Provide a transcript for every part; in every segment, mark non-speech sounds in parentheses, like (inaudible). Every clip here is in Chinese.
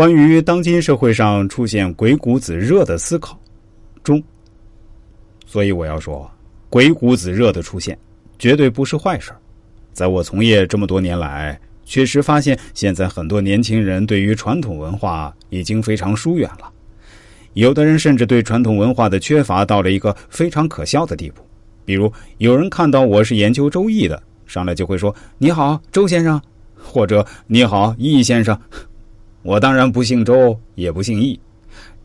关于当今社会上出现鬼谷子热的思考中，所以我要说，鬼谷子热的出现绝对不是坏事在我从业这么多年来，确实发现现在很多年轻人对于传统文化已经非常疏远了，有的人甚至对传统文化的缺乏到了一个非常可笑的地步。比如，有人看到我是研究周易的，上来就会说：“你好，周先生。”或者“你好，易先生。”我当然不姓周，也不姓易。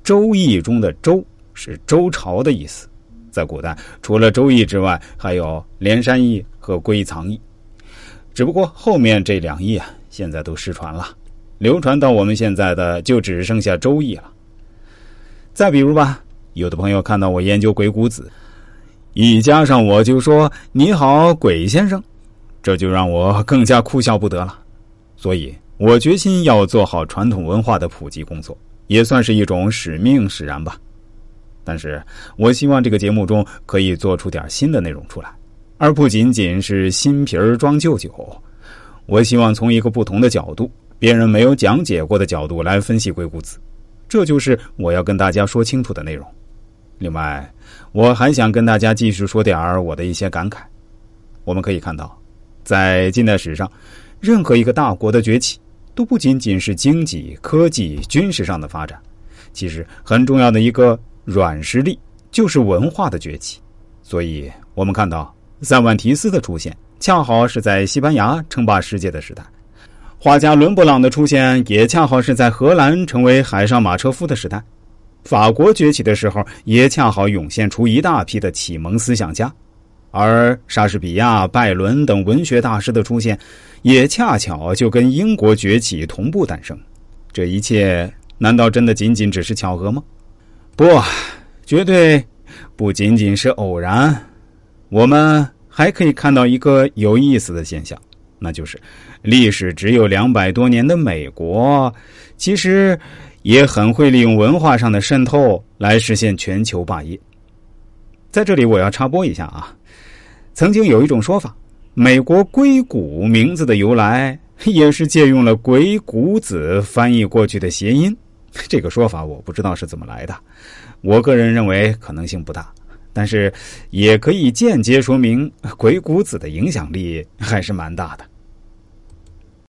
周易中的“周”是周朝的意思，在古代除了周易之外，还有连山易和归藏易。只不过后面这两易啊，现在都失传了，流传到我们现在的就只剩下周易了。再比如吧，有的朋友看到我研究鬼谷子，一加上我就说“你好，鬼先生”，这就让我更加哭笑不得了。所以。我决心要做好传统文化的普及工作，也算是一种使命使然吧。但是我希望这个节目中可以做出点新的内容出来，而不仅仅是新瓶儿装旧酒。我希望从一个不同的角度，别人没有讲解过的角度来分析鬼谷子，这就是我要跟大家说清楚的内容。另外，我还想跟大家继续说点我的一些感慨。我们可以看到，在近代史上，任何一个大国的崛起。都不仅仅是经济、科技、军事上的发展，其实很重要的一个软实力就是文化的崛起。所以，我们看到塞万提斯的出现，恰好是在西班牙称霸世界的时代；画家伦勃朗的出现，也恰好是在荷兰成为海上马车夫的时代；法国崛起的时候，也恰好涌现出一大批的启蒙思想家。而莎士比亚、拜伦等文学大师的出现，也恰巧就跟英国崛起同步诞生。这一切难道真的仅仅只是巧合吗？不，绝对不仅仅是偶然。我们还可以看到一个有意思的现象，那就是历史只有两百多年的美国，其实也很会利用文化上的渗透来实现全球霸业。在这里，我要插播一下啊。曾经有一种说法，美国“硅谷”名字的由来 (laughs) 也是借用了“鬼谷子”翻译过去的谐音。(laughs) 这个说法我不知道是怎么来的，我个人认为可能性不大，但是也可以间接说明鬼谷子的影响力还是蛮大的。